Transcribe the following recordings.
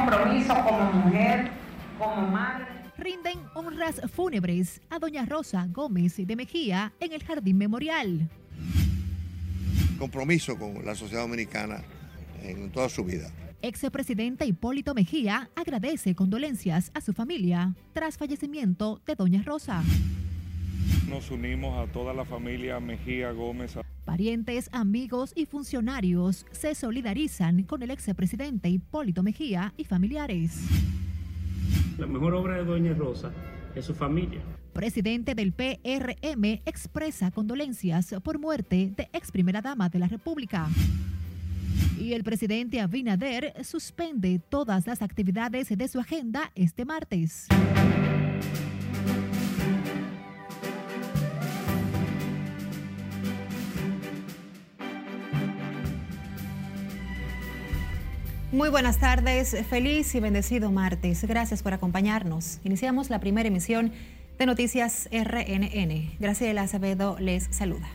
compromiso como mujer, como madre. Rinden honras fúnebres a doña Rosa Gómez de Mejía en el Jardín Memorial. Compromiso con la sociedad dominicana en toda su vida. Ex-presidente Hipólito Mejía agradece condolencias a su familia tras fallecimiento de doña Rosa. Nos unimos a toda la familia Mejía Gómez. Parientes, amigos y funcionarios se solidarizan con el ex-presidente Hipólito Mejía y familiares. La mejor obra de doña Rosa es su familia. Presidente del PRM expresa condolencias por muerte de ex primera dama de la República. Y el presidente Abinader suspende todas las actividades de su agenda este martes. Muy buenas tardes, feliz y bendecido martes. Gracias por acompañarnos. Iniciamos la primera emisión de Noticias RNN. Graciela Acevedo les saluda.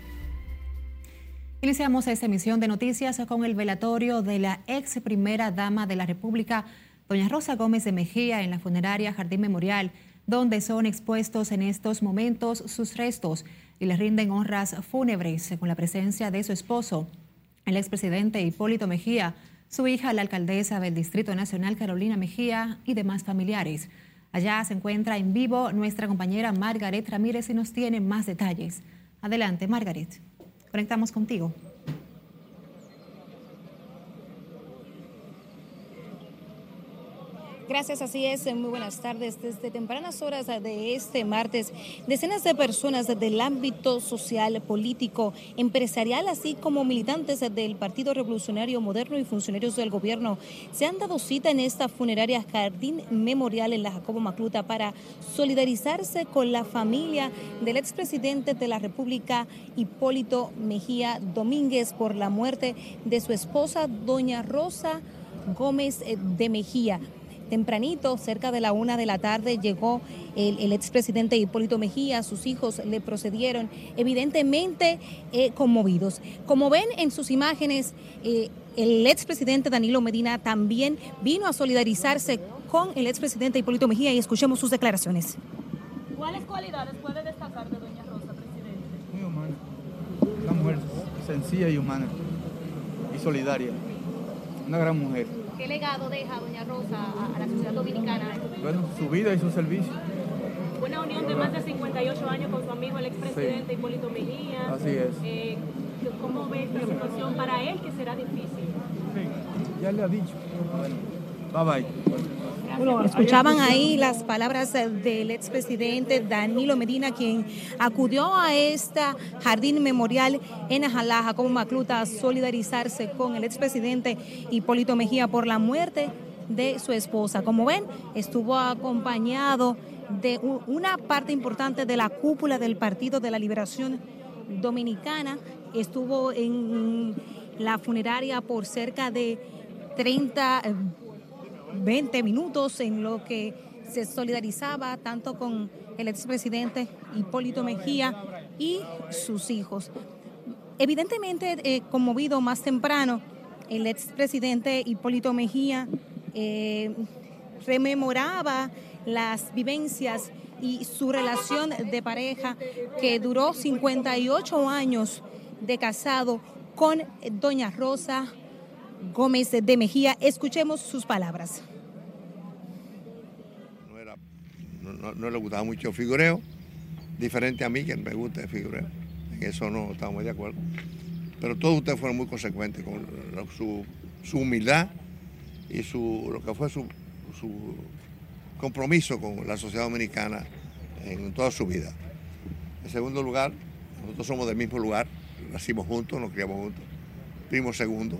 Iniciamos esta emisión de noticias con el velatorio de la ex primera dama de la República, doña Rosa Gómez de Mejía, en la funeraria Jardín Memorial, donde son expuestos en estos momentos sus restos y le rinden honras fúnebres con la presencia de su esposo, el expresidente Hipólito Mejía, su hija, la alcaldesa del Distrito Nacional, Carolina Mejía, y demás familiares. Allá se encuentra en vivo nuestra compañera Margaret Ramírez y nos tiene más detalles. Adelante, Margaret. Conectamos contigo. Gracias, así es. Muy buenas tardes. Desde tempranas horas de este martes, decenas de personas del ámbito social, político, empresarial, así como militantes del Partido Revolucionario Moderno y funcionarios del gobierno se han dado cita en esta funeraria Jardín Memorial en la Jacobo Macluta para solidarizarse con la familia del expresidente de la República, Hipólito Mejía Domínguez, por la muerte de su esposa, doña Rosa Gómez de Mejía. Tempranito, cerca de la una de la tarde, llegó el, expresidente Hipólito Mejía, sus hijos le procedieron, evidentemente eh, conmovidos. Como ven en sus imágenes, eh, el expresidente Danilo Medina también vino a solidarizarse con el expresidente Hipólito Mejía y escuchemos sus declaraciones. ¿Cuáles cualidades puede destacar de Doña Rosa, presidente? Muy humana, una mujer sencilla y humana y solidaria, una gran mujer. ¿Qué legado deja Doña Rosa a, la sociedad dominicana? Bueno, su vida y su servicio. Una unión de más de 58 años con su amigo el expresidente Hipólito Mejía. Así es. Eh, ¿Cómo ve esta situación para él que será difícil? Sí, ya le ha dicho. Bueno, bye bye. Escuchaban ahí las palabras del expresidente Danilo Medina, quien acudió a esta jardín memorial en Ajalaja como Macluta a solidarizarse con el expresidente Hipólito Mejía por la muerte de su esposa. Como ven, estuvo acompañado de una parte importante de la cúpula del Partido de la Liberación Dominicana. Estuvo en la funeraria por cerca de 30 20 minutos en lo que se solidarizaba tanto con el expresidente Hipólito Mejía y sus hijos. Evidentemente, eh, conmovido más temprano, el expresidente Hipólito Mejía eh, rememoraba las vivencias y su relación de pareja que duró 58 años de casado con doña Rosa Gómez de Mejía. Escuchemos sus palabras. No, le gustaba mucho el figureo, diferente a mí que me gusta el figureo. En eso no estamos de acuerdo. Pero todos ustedes fueron muy consecuentes con su, humildad y su, lo que fue su, compromiso con la sociedad dominicana en toda su vida. En segundo lugar, nosotros somos del mismo lugar, nacimos juntos, nos criamos juntos. Primo segundo,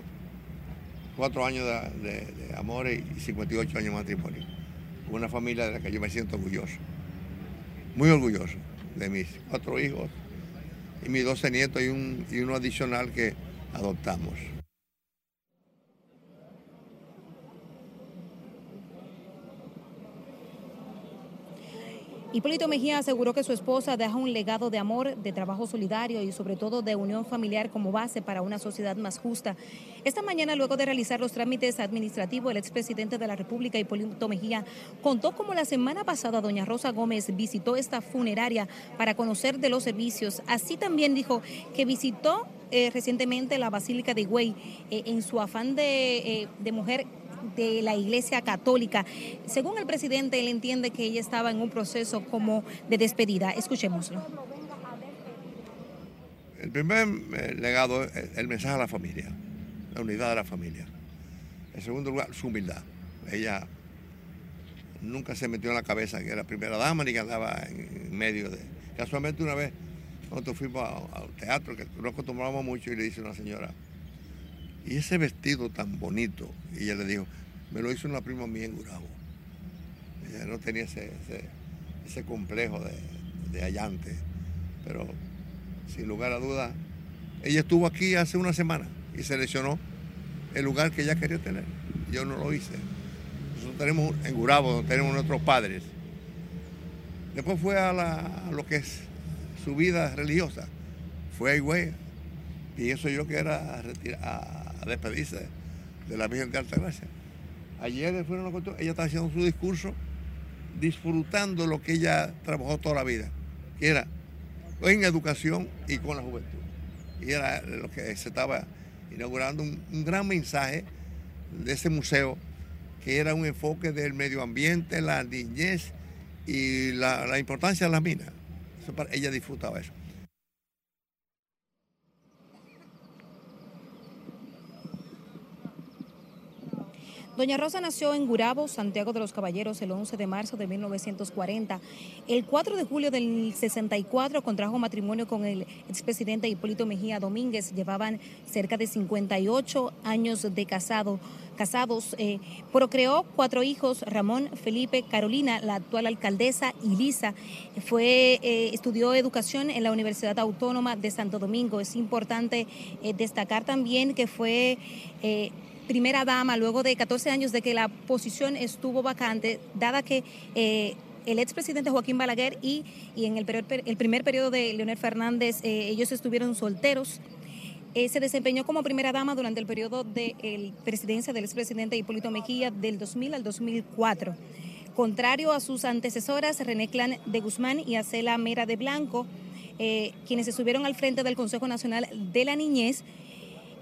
cuatro años de, amor y 58 años de matrimonio. Una familia de la que yo me siento orgulloso, muy orgulloso de mis cuatro hijos y mis 12 nietos y, un, y uno adicional que adoptamos. Hipólito Mejía aseguró que su esposa deja un legado de amor, de trabajo solidario y sobre todo de unión familiar como base para una sociedad más justa. Esta mañana, luego de realizar los trámites administrativos, el expresidente de la República, Hipólito Mejía, contó cómo la semana pasada doña Rosa Gómez visitó esta funeraria para conocer de los servicios. Así también dijo que visitó eh, recientemente la Basílica de Higüey eh, en su afán de, eh, de mujer de la Iglesia Católica. Según el presidente, él entiende que ella estaba en un proceso como de despedida. Escuchémoslo. El primer eh, legado es el mensaje a la familia, la unidad de la familia. En segundo lugar, su humildad. Ella nunca se metió en la cabeza que era primera dama ni que andaba en medio de... Casualmente una vez nosotros fuimos al teatro, que nos acostumbrábamos mucho, y le dice una señora, y ese vestido tan bonito, y ella le dijo, me lo hizo una prima mía en Gurabo. Ella no tenía ese, ese, complejo de, de allante, pero sin lugar a dudas, ella estuvo aquí hace una semana y seleccionó el lugar que ella quería tener. Yo no lo hice. Nosotros tenemos en Gurabo, tenemos nuestros padres. Después fue a, la, lo que es su vida religiosa. Fue a Higüey. Y eso yo que era retirar, despedirse de la Virgen de Altagracia. Ayer fueron los ella estaba haciendo su discurso disfrutando lo que ella trabajó toda la vida, que era en educación y con la juventud. Y era lo que se estaba inaugurando un, gran mensaje de ese museo, que era un enfoque del medio ambiente, la niñez y la, importancia de las minas. Ella disfrutaba eso. Doña Rosa nació en Gurabo, Santiago de los Caballeros, el 11 de marzo de 1940. El 4 de julio del 64 contrajo matrimonio con el expresidente Hipólito Mejía Domínguez. Llevaban cerca de 58 años de casado, casados. Eh, procreó cuatro hijos, Ramón, Felipe, Carolina, la actual alcaldesa, y Lisa. Fue, eh, estudió educación en la Universidad Autónoma de Santo Domingo. Es importante eh, destacar también que fue... primera dama luego de 14 años de que la posición estuvo vacante, dada que eh, el expresidente Joaquín Balaguer y, y en el, perio- el primer periodo de Leonel Fernández eh, ellos estuvieron solteros. Eh, se desempeñó como primera dama durante el periodo de el presidencia del expresidente Hipólito Mejía del 2000 al 2004. Contrario a sus antecesoras, René Clan de Guzmán y Acela Mera de Blanco, eh, quienes estuvieron al frente del Consejo Nacional de la Niñez,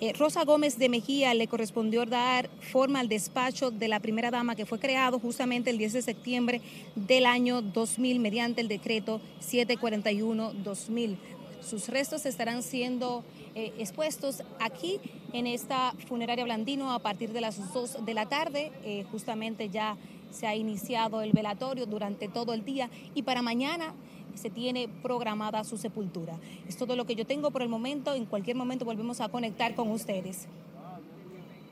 eh, Rosa Gómez de Mejía le correspondió dar forma al despacho de la primera dama que fue creado justamente el 10 de septiembre del año 2000 mediante el decreto 741-2000. Sus restos estarán siendo eh, expuestos aquí en esta funeraria Blandino a partir de las 2 de la tarde. Eh, justamente ya se ha iniciado el velatorio durante todo el día y para mañana se tiene programada su sepultura. Es todo lo que yo tengo por el momento. En cualquier momento volvemos a conectar con ustedes.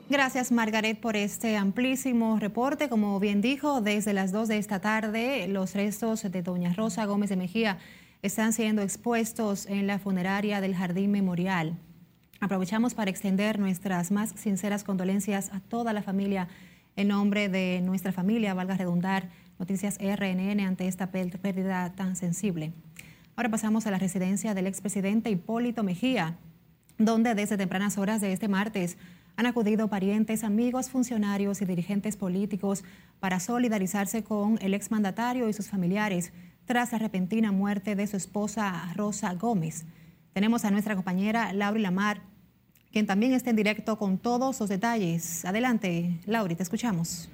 Gracias, Margaret, por este amplísimo reporte. Como bien dijo, desde las 2 de esta tarde, los restos de doña Rosa Gómez de Mejía están siendo expuestos en la funeraria del Jardín Memorial. Aprovechamos para extender nuestras más sinceras condolencias a toda la familia en nombre de nuestra familia, valga redundar, Noticias RNN ante esta pérdida tan sensible. Ahora pasamos a la residencia del expresidente Hipólito Mejía, donde desde tempranas horas de este martes han acudido parientes, amigos, funcionarios y dirigentes políticos para solidarizarse con el exmandatario y sus familiares tras la repentina muerte de su esposa Rosa Gómez. Tenemos a nuestra compañera Lauri Lamar, quien también está en directo con todos los detalles. Adelante, Lauri, te escuchamos.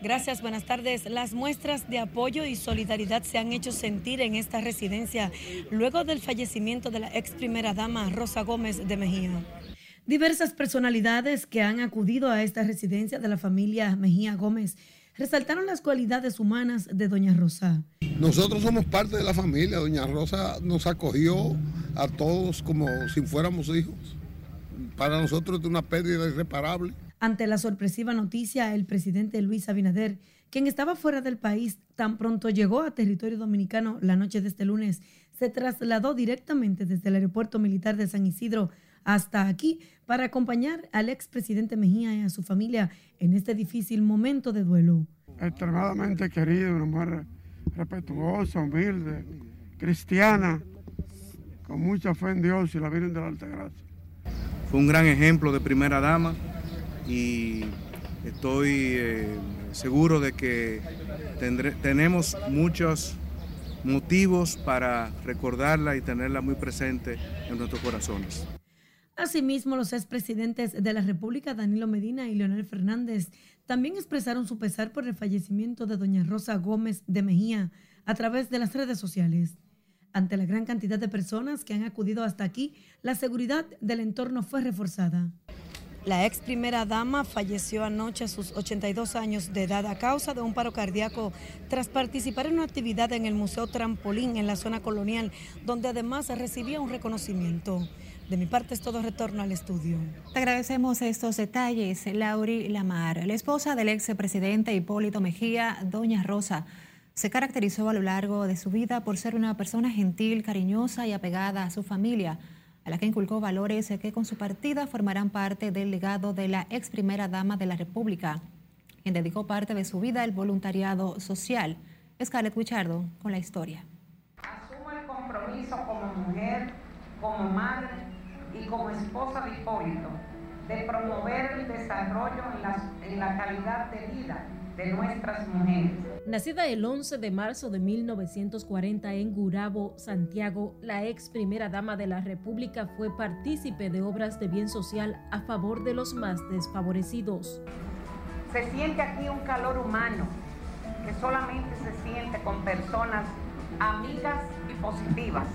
Gracias, buenas tardes. Las muestras de apoyo y solidaridad se han hecho sentir en esta residencia luego del fallecimiento de la ex primera dama Rosa Gómez de Mejía. Diversas personalidades que han acudido a esta residencia de la familia Mejía Gómez resaltaron las cualidades humanas de doña Rosa. Nosotros somos parte de la familia. Doña Rosa nos acogió a todos como si fuéramos hijos. Para nosotros es una pérdida irreparable. Ante la sorpresiva noticia, el presidente Luis Abinader, quien estaba fuera del país, tan pronto llegó a territorio dominicano la noche de este lunes, se trasladó directamente desde el aeropuerto militar de San Isidro hasta aquí para acompañar al expresidente Mejía y a su familia en este difícil momento de duelo. extremadamente querida, una mujer respetuosa, humilde, cristiana, con mucha fe en Dios y la Virgen de la Altagracia. Fue un gran ejemplo de primera dama y estoy eh, seguro de que tenemos muchos motivos para recordarla y tenerla muy presente en nuestros corazones. Asimismo, los expresidentes de la República, Danilo Medina y Leonel Fernández, también expresaron su pesar por el fallecimiento de doña Rosa Gómez de Mejía a través de las redes sociales. Ante la gran cantidad de personas que han acudido hasta aquí, la seguridad del entorno fue reforzada. La ex primera dama falleció anoche a sus 82 años de edad a causa de un paro cardíaco tras participar en una actividad en el Museo Trampolín en la zona colonial, donde además recibía un reconocimiento. De mi parte es todo retorno al estudio. Te agradecemos estos detalles, Lauri Lamar, la esposa del ex presidente Hipólito Mejía, doña Rosa. Se caracterizó a lo largo de su vida por ser una persona gentil, cariñosa y apegada a su familia a la que inculcó valores que con su partida formarán parte del legado de la ex primera dama de la República, quien dedicó parte de su vida al voluntariado social. Scarlett Wichardo con la historia. Asumo el compromiso como mujer, como madre y como esposa de Hipólito de promover el desarrollo en, en la calidad de vida de nuestras mujeres. Nacida el 11 de marzo de 1940 en Gurabo, Santiago, la ex primera dama de la República fue partícipe de obras de bien social a favor de los más desfavorecidos. Se siente aquí un calor humano que solamente se siente con personas amigas y positivas.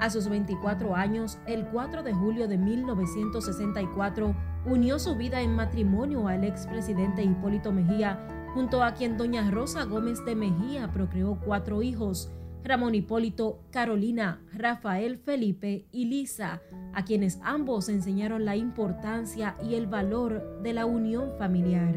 A sus 24 años, el 4 de julio de 1964, unió su vida en matrimonio al expresidente Hipólito Mejía junto a quien doña Rosa Gómez de Mejía procreó cuatro hijos, Ramón Hipólito, Carolina, Rafael Felipe y Lisa, a quienes ambos enseñaron la importancia y el valor de la unión familiar.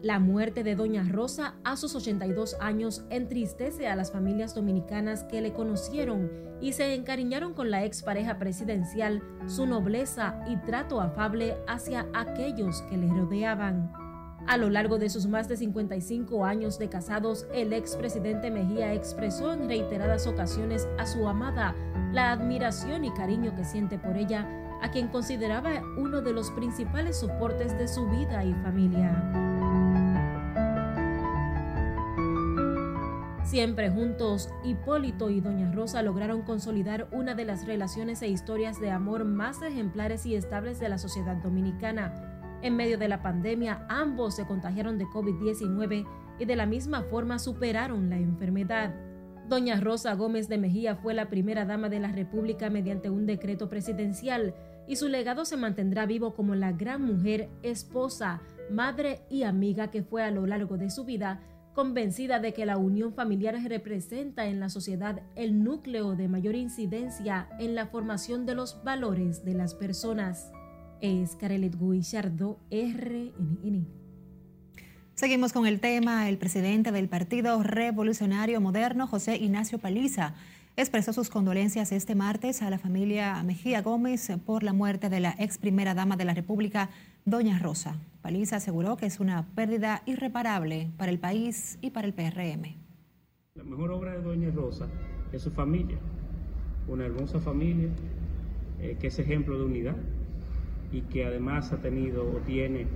La muerte de Doña Rosa a sus 82 años entristece a las familias dominicanas que le conocieron y se encariñaron con la expareja presidencial, su nobleza y trato afable hacia aquellos que le rodeaban. A lo largo de sus más de 55 años de casados, el expresidente Mejía expresó en reiteradas ocasiones a su amada la admiración y cariño que siente por ella, a quien consideraba uno de los principales soportes de su vida y familia. Siempre juntos, Hipólito y Doña Rosa lograron consolidar una de las relaciones e historias de amor más ejemplares y estables de la sociedad dominicana en medio de la pandemia, ambos se contagiaron de COVID-19 y de la misma forma superaron la enfermedad. Doña Rosa Gómez de Mejía fue la primera dama de la República mediante un decreto presidencial y su legado se mantendrá vivo como la gran mujer, esposa, madre y amiga que fue a lo largo de su vida, convencida de que la unión familiar representa en la sociedad el núcleo de mayor incidencia en la formación de los valores de las personas es Carelet Guillardo, RNN. Seguimos con el tema. El presidente del Partido Revolucionario Moderno, José Ignacio Paliza, expresó sus condolencias este martes a la familia Mejía Gómez por la muerte de la ex primera dama de la República, Doña Rosa. Paliza aseguró que es una pérdida irreparable para el país y para el PRM. La mejor obra de Doña Rosa es su familia, una hermosa familia eh, que es ejemplo de unidad, y que además ha tenido o tiene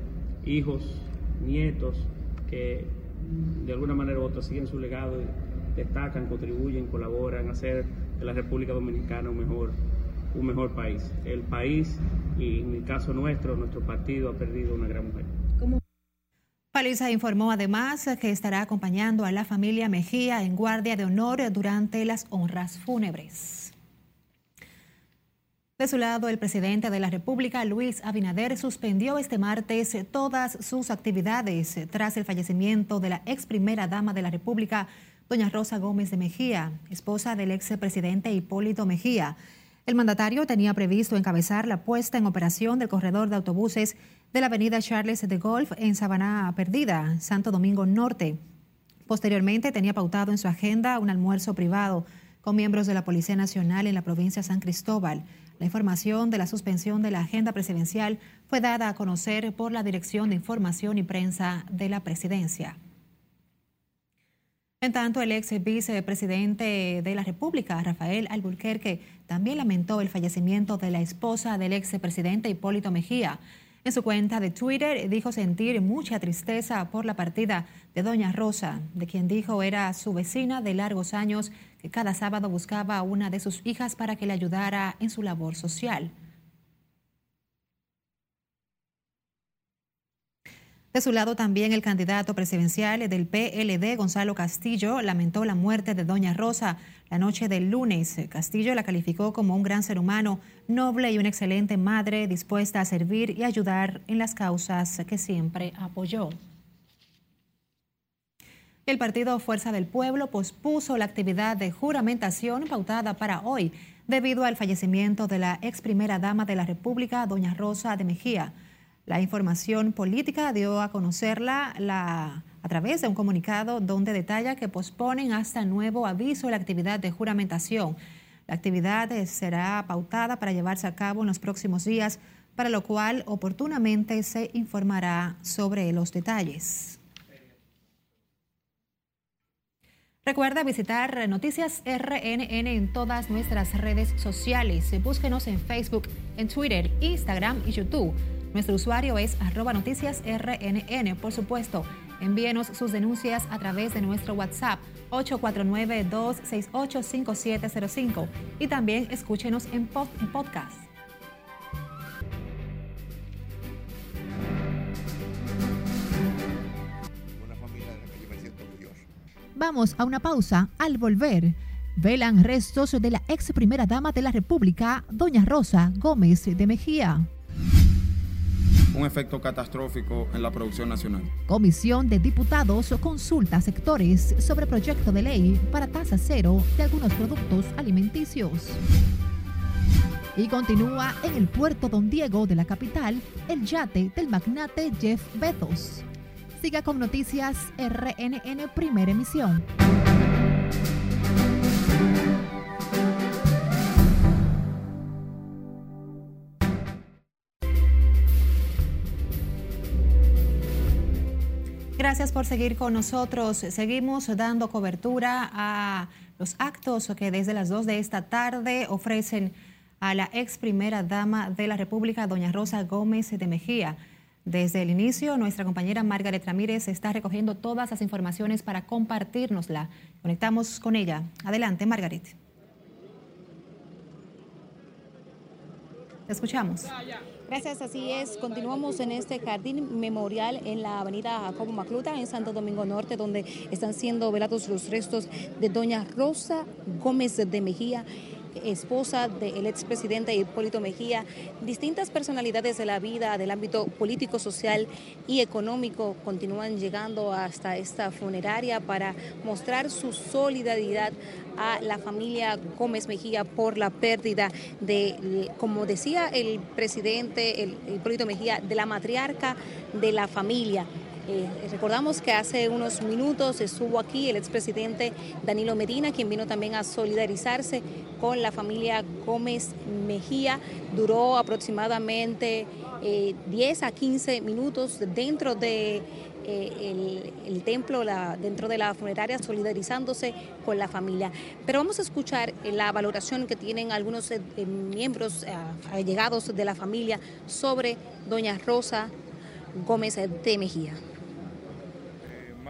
hijos, nietos que de alguna manera u otra siguen su legado y destacan, contribuyen, colaboran a hacer de la República Dominicana un mejor, un mejor país. El país y en el caso nuestro, nuestro partido ha perdido una gran mujer. Paliza informó además que estará acompañando a la familia Mejía en guardia de honor durante las honras fúnebres. De su lado, el presidente de la República, Luis Abinader, suspendió este martes todas sus actividades tras el fallecimiento de la ex primera dama de la República, doña Rosa Gómez de Mejía, esposa del ex presidente Hipólito Mejía. El mandatario tenía previsto encabezar la puesta en operación del corredor de autobuses de la avenida Charles de Golf en Sabana Perdida, Santo Domingo Norte. Posteriormente tenía pautado en su agenda un almuerzo privado con miembros de la Policía Nacional en la provincia San Cristóbal. La información de la suspensión de la agenda presidencial fue dada a conocer por la Dirección de Información y Prensa de la Presidencia. En tanto, el ex vicepresidente de la República, Rafael Alburquerque, también lamentó el fallecimiento de la esposa del ex presidente Hipólito Mejía. En su cuenta de Twitter dijo sentir mucha tristeza por la partida de doña Rosa, de quien dijo era su vecina de largos años, que cada sábado buscaba a una de sus hijas para que le ayudara en su labor social. De su lado también el candidato presidencial del PLD, Gonzalo Castillo, lamentó la muerte de Doña Rosa la noche del lunes. Castillo la calificó como un gran ser humano, noble y una excelente madre dispuesta a servir y ayudar en las causas que siempre apoyó. El partido Fuerza del Pueblo pospuso la actividad de juramentación pautada para hoy debido al fallecimiento de la ex primera dama de la República, Doña Rosa de Mejía. La información política dio a conocerla a través de un comunicado donde detalla que posponen hasta nuevo aviso la actividad de juramentación. La actividad será pautada para llevarse a cabo en los próximos días, para lo cual oportunamente se informará sobre los detalles. Recuerda visitar Noticias RNN en todas nuestras redes sociales. Búsquenos en Facebook, en Twitter, Instagram y YouTube. Nuestro usuario es arroba noticias RNN. Por supuesto, envíenos sus denuncias a través de nuestro WhatsApp 849-268-5705 y también escúchenos en, en podcast. Vamos a una pausa. Al volver, velan restos de la ex primera dama de la República, doña Rosa Gómez de Mejía un efecto catastrófico en la producción nacional. Comisión de Diputados consulta sectores sobre proyecto de ley para tasa cero de algunos productos alimenticios. Y continúa en el puerto Don Diego de la capital el yate del magnate Jeff Bezos. Siga con noticias RNN Primera Emisión. Gracias por seguir con nosotros. Seguimos dando cobertura a los actos que desde las 2 de esta tarde ofrecen a la ex primera dama de la República, doña Rosa Gómez de Mejía. Desde el inicio, nuestra compañera Margaret Ramírez está recogiendo todas las informaciones para compartirnosla. Conectamos con ella. Adelante, Margaret. Te escuchamos. Gracias, así es. Continuamos en este jardín memorial en la avenida Jacobo Macluta, en Santo Domingo Norte, donde están siendo velados los restos de doña Rosa Gómez de Mejía esposa del expresidente Hipólito Mejía, distintas personalidades de la vida, del ámbito político, social y económico continúan llegando hasta esta funeraria para mostrar su solidaridad a la familia Gómez Mejía por la pérdida de, como decía el presidente el Hipólito Mejía, de la matriarca de la familia. Eh, recordamos que hace unos minutos estuvo aquí el expresidente Danilo Medina, quien vino también a solidarizarse con la familia Gómez Mejía. Duró aproximadamente 10 eh, a 15 minutos dentro de eh, el, templo, dentro de la funeraria, solidarizándose con la familia. Pero vamos a escuchar la valoración que tienen algunos miembros allegados de la familia sobre doña Rosa Gómez de Mejía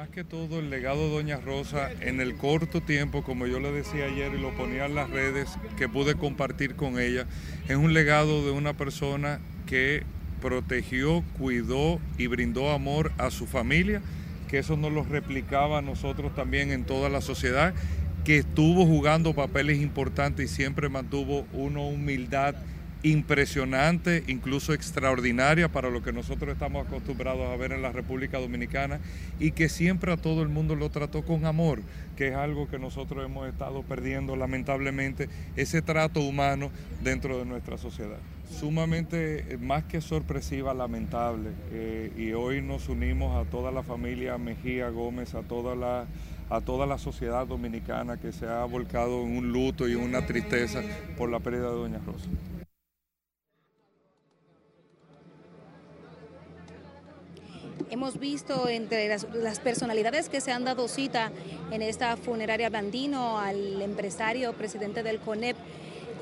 más que todo el legado de Doña Rosa en el corto tiempo, como yo le decía ayer y lo ponía en las redes, que pude compartir con ella, es un legado de una persona que protegió, cuidó y brindó amor a su familia, que eso nos lo replicaba a nosotros también en toda la sociedad, que estuvo jugando papeles importantes y siempre mantuvo una humildad impresionante, incluso extraordinaria para lo que nosotros estamos acostumbrados a ver en la República Dominicana y que siempre a todo el mundo lo trató con amor, que es algo que nosotros hemos estado perdiendo lamentablemente, ese trato humano dentro de nuestra sociedad. Sumamente, eh, más que sorpresiva, lamentable. Eh, y hoy nos unimos a toda la familia Mejía Gómez, a toda la a toda la sociedad dominicana que se ha volcado en un luto y una tristeza por la pérdida de Doña Rosa. Hemos visto entre las, personalidades que se han dado cita en esta funeraria Blandino al empresario, presidente del CONEP,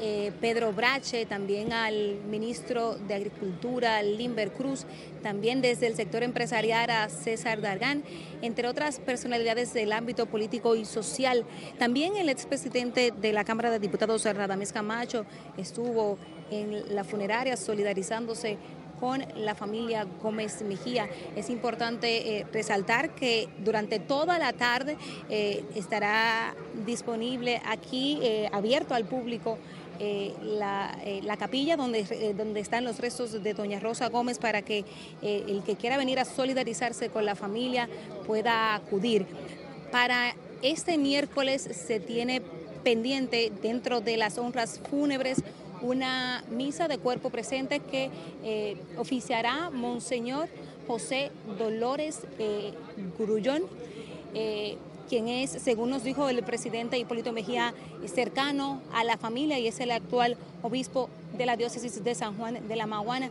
eh, Pedro Brache, también al ministro de Agricultura, Limber Cruz, también desde el sector empresarial a César Dargán, entre otras personalidades del ámbito político y social. También el expresidente de la Cámara de Diputados, Radamés Camacho, estuvo en la funeraria solidarizándose con la familia Gómez Mejía. Es importante eh, resaltar que durante toda la tarde eh, estará disponible aquí, eh, abierto al público, eh, la, eh, la, capilla donde, eh, donde están los restos de doña Rosa Gómez para que el que quiera venir a solidarizarse con la familia pueda acudir. Para este miércoles se tiene pendiente dentro de las honras fúnebres una misa de cuerpo presente que oficiará Monseñor José Dolores Grullón quien es, según nos dijo el presidente Hipólito Mejía, cercano a la familia y es el actual obispo de la diócesis de San Juan de la Maguana.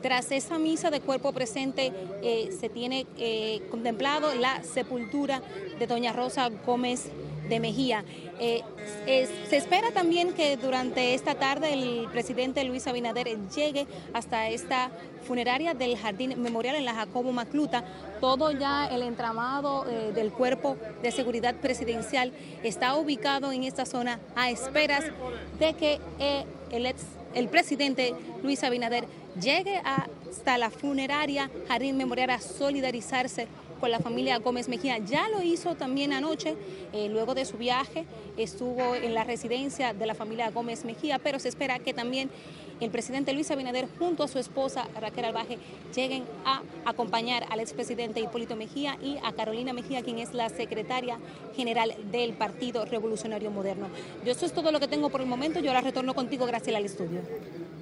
Tras esa misa de cuerpo presente eh, se tiene eh, contemplado la sepultura de doña Rosa Gómez de Mejía. Eh, se espera también que durante esta tarde el presidente Luis Abinader llegue hasta esta funeraria del Jardín Memorial en la Jacobo Macluta. Todo ya el entramado eh, del cuerpo de seguridad presidencial está ubicado en esta zona a esperas de que eh, el, el presidente Luis Abinader llegue hasta la funeraria Jardín Memorial a solidarizarse con la familia Gómez Mejía. Ya lo hizo también anoche, eh, luego de su viaje, estuvo en la residencia de la familia Gómez Mejía, pero se espera que también el presidente Luis Abinader junto a su esposa Raquel Albaje lleguen a acompañar al expresidente Hipólito Mejía y a Carolina Mejía, quien es la secretaria general del Partido Revolucionario Moderno. Yo eso es todo lo que tengo por el momento. Yo ahora retorno contigo, Graciela, al estudio.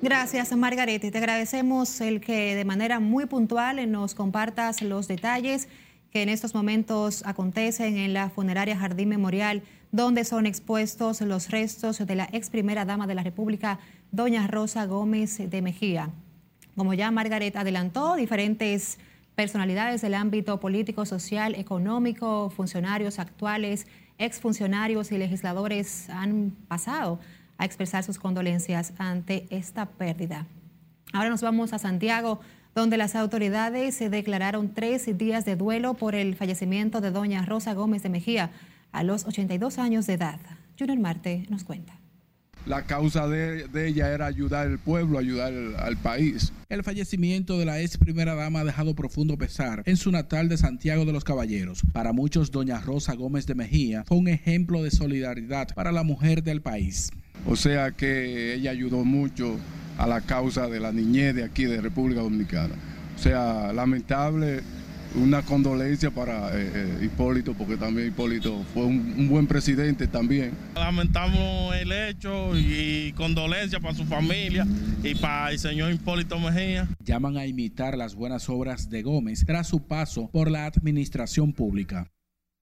Gracias, Margarete. Te agradecemos el que de manera muy puntual nos compartas los detalles que en estos momentos acontecen en la funeraria Jardín Memorial, donde son expuestos los restos de la ex primera dama de la República, doña Rosa Gómez de Mejía. Como ya Margaret adelantó, diferentes personalidades del ámbito político, social, económico, funcionarios actuales, exfuncionarios y legisladores han pasado a expresar sus condolencias ante esta pérdida. Ahora nos vamos a Santiago donde las autoridades se declararon tres días de duelo por el fallecimiento de doña Rosa Gómez de Mejía a los 82 años de edad. Junior Marte nos cuenta. La causa de, ella era ayudar al pueblo, ayudar al país. El fallecimiento de la ex primera dama ha dejado profundo pesar en su natal de Santiago de los Caballeros. Para muchos, doña Rosa Gómez de Mejía fue un ejemplo de solidaridad para la mujer del país. O sea que ella ayudó mucho a la causa de la niñez de aquí de República Dominicana. O sea, lamentable, una condolencia para eh, eh, Hipólito, porque también Hipólito fue un, buen presidente también. Lamentamos el hecho y condolencia para su familia y para el señor Hipólito Mejía. Llaman a imitar las buenas obras de Gómez tras su paso por la administración pública.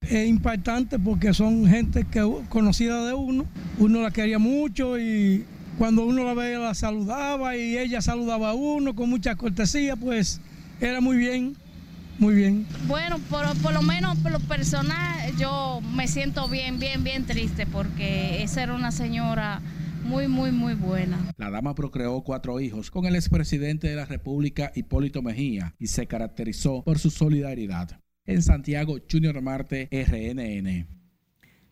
Es impactante porque son gente que conocida de uno, uno la quería mucho y cuando uno la veía la saludaba y ella saludaba a uno con mucha cortesía, pues era muy bien, muy bien. Bueno, por, lo menos por lo personal yo me siento bien, bien, bien triste porque esa era una señora muy, muy, muy buena. La dama procreó cuatro hijos con el expresidente de la República, Hipólito Mejía, y se caracterizó por su solidaridad. En Santiago, Junior Marte, RNN.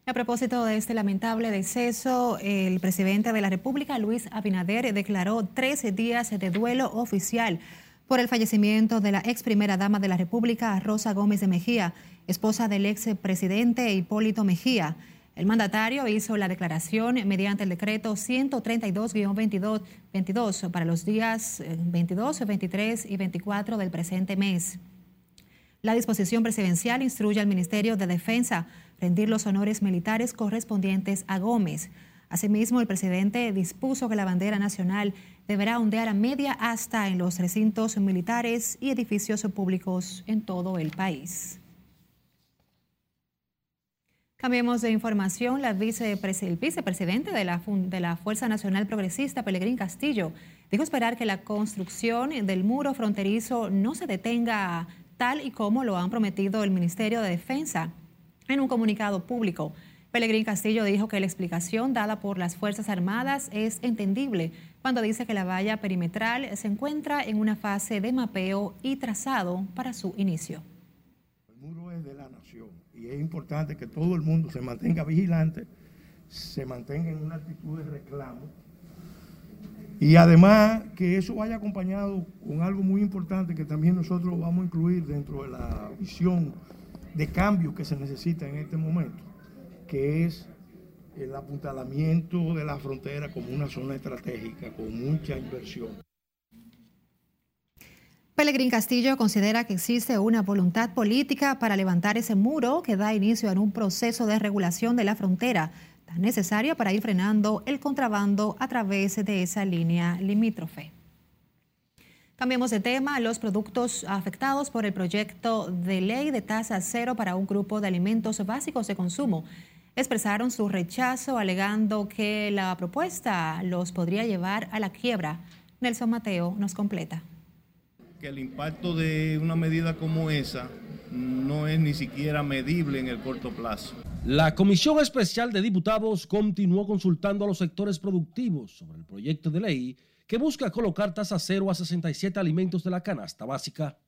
A propósito de este lamentable deceso, el presidente de la República, Luis Abinader, declaró 13 días de duelo oficial por el fallecimiento de la ex primera dama de la República, Rosa Gómez de Mejía, esposa del ex presidente Hipólito Mejía. El mandatario hizo la declaración mediante el decreto 132-22 para los días 22, eh, 23 y 24 del presente mes. La disposición presidencial instruye al Ministerio de Defensa rendir los honores militares correspondientes a Gómez. Asimismo, el presidente dispuso que la bandera nacional deberá ondear a media asta en los recintos militares y edificios públicos en todo el país. Cambiemos de información. La el vicepresidente de la, de la Fuerza Nacional Progresista, Pelegrín Castillo, dijo esperar que la construcción del muro fronterizo no se detenga tal y como lo han prometido el Ministerio de Defensa en un comunicado público. Pelegrín Castillo dijo que la explicación dada por las Fuerzas Armadas es entendible cuando dice que la valla perimetral se encuentra en una fase de mapeo y trazado para su inicio. El muro es de la nación y es importante que todo el mundo se mantenga vigilante, se mantenga en una actitud de reclamo y además que eso vaya acompañado con algo muy importante que también nosotros vamos a incluir dentro de la visión de cambio que se necesita en este momento que es el apuntalamiento de la frontera como una zona estratégica con mucha inversión. Pelegrín Castillo considera que existe una voluntad política para levantar ese muro que da inicio a un proceso de regulación de la frontera tan necesaria para ir frenando el contrabando a través de esa línea limítrofe. Cambiemos de tema. Los productos afectados por el proyecto de ley de tasa cero para un grupo de alimentos básicos de consumo expresaron su rechazo alegando que la propuesta los podría llevar a la quiebra. Nelson Mateo nos completa. Que el impacto de una medida como esa no es ni siquiera medible en el corto plazo. La Comisión Especial de Diputados continuó consultando a los sectores productivos sobre el proyecto de ley que busca colocar tasa cero a 67 alimentos de la canasta básica.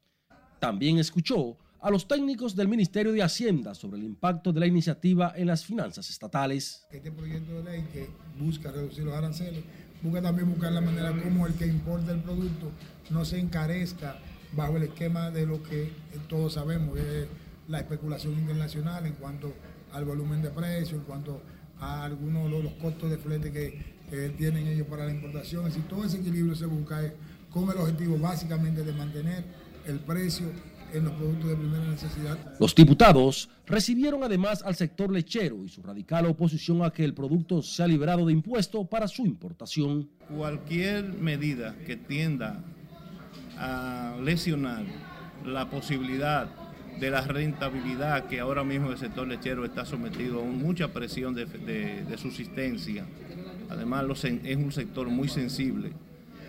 También escuchó a los técnicos del Ministerio de Hacienda sobre el impacto de la iniciativa en las finanzas estatales. Este proyecto de ley que busca reducir los aranceles, busca también buscar la manera como el que importa el producto no se encarezca bajo el esquema de lo que todos sabemos, es la especulación internacional en cuanto al volumen de precio, en cuanto a algunos de los costos de flete que, tienen ellos para la importación. Es todo ese equilibrio se busca con el objetivo básicamente de mantener el precio en los productos de primera necesidad. Los diputados recibieron además al sector lechero y su radical oposición a que el producto sea liberado de impuesto para su importación. Cualquier medida que tienda a lesionar la posibilidad de la rentabilidad que ahora mismo el sector lechero está sometido a mucha presión de, de subsistencia. Además es un sector muy sensible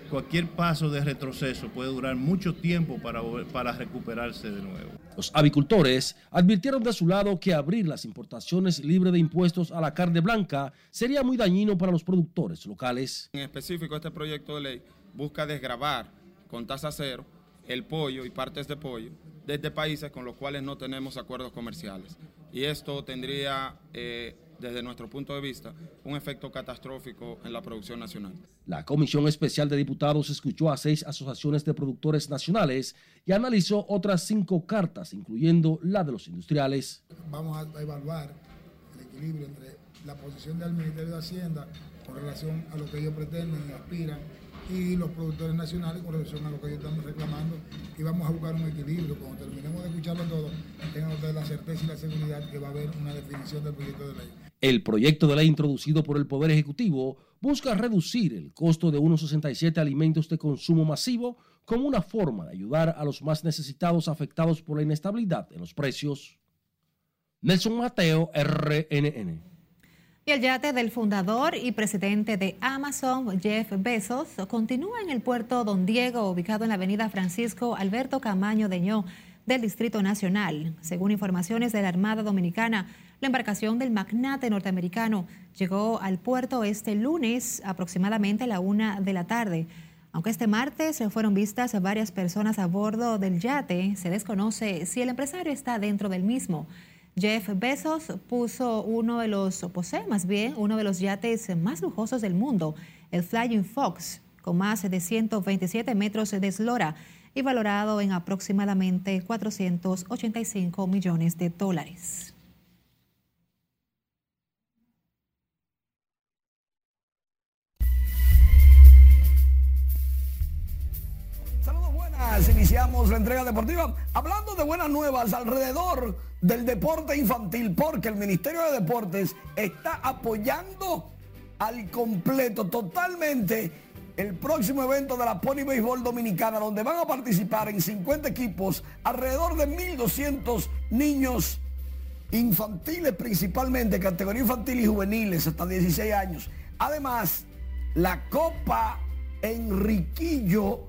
cualquier paso de retroceso puede durar mucho tiempo para, para recuperarse de nuevo. Los avicultores advirtieron de su lado que abrir las importaciones libre de impuestos a la carne blanca sería muy dañino para los productores locales. En específico, este proyecto de ley busca desgravar con tasa cero el pollo y partes de pollo desde países con los cuales no tenemos acuerdos comerciales. Y esto tendría eh, desde nuestro punto de vista, un efecto catastrófico en la producción nacional. La Comisión Especial de Diputados escuchó a seis asociaciones de productores nacionales y analizó otras cinco cartas, incluyendo la de los industriales. Vamos a evaluar el equilibrio entre la posición del Ministerio de Hacienda con relación a lo que ellos pretenden y aspiran y los productores nacionales con relación a lo que ellos están reclamando y vamos a buscar un equilibrio. Cuando terminemos de escucharlo todo, tengan ustedes la certeza y la seguridad que va a haber una definición del proyecto de ley. El proyecto de ley introducido por el Poder Ejecutivo busca reducir el costo de unos 67 alimentos de consumo masivo como una forma de ayudar a los más necesitados afectados por la inestabilidad en los precios. Nelson Mateo, RNN. Y el yate del fundador y presidente de Amazon, Jeff Bezos, continúa en el puerto Don Diego, ubicado en la avenida Francisco Alberto Camaño Deñó del Distrito Nacional. Según informaciones de la Armada Dominicana, la embarcación del magnate norteamericano llegó al puerto este lunes aproximadamente a la una de la tarde. Aunque este martes fueron vistas varias personas a bordo del yate, se desconoce si el empresario está dentro del mismo. Jeff Bezos puso uno de los, posee más bien, uno de los yates más lujosos del mundo, el Flying Fox, con más de 127 metros de eslora y valorado en aproximadamente 485 millones de dólares. iniciamos la entrega deportiva hablando de buenas nuevas alrededor del deporte infantil, porque el Ministerio de Deportes está apoyando al completo, totalmente, el próximo evento de la Pony Baseball Dominicana, donde van a participar en 50 equipos alrededor de 1.200 niños infantiles, principalmente, categoría infantil y juveniles, hasta 16 años. Además, la Copa Enriquillo,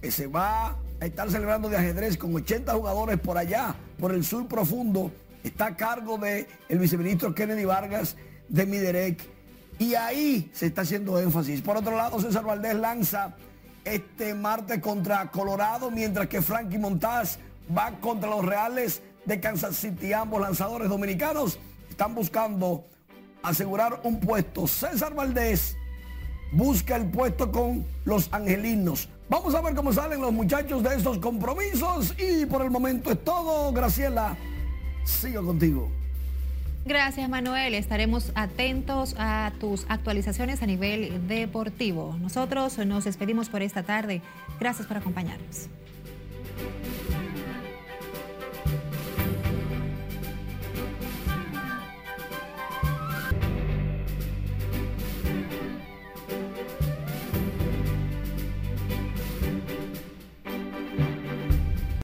que se va a estar celebrando de ajedrez con 80 jugadores por allá, por el sur profundo. Está a cargo del el viceministro Kennedy Vargas de Miderec. Y ahí se está haciendo énfasis. Por otro lado, César Valdés lanza este martes contra Colorado, mientras que Frankie Montaz va contra los Reales de Kansas City. Ambos lanzadores dominicanos están buscando asegurar un puesto. César Valdés busca el puesto con los angelinos. Vamos a ver cómo salen los muchachos de estos compromisos y por el momento es todo. Graciela, sigo contigo. Gracias Manuel, estaremos atentos a tus actualizaciones a nivel deportivo. Nosotros nos despedimos por esta tarde. Gracias por acompañarnos.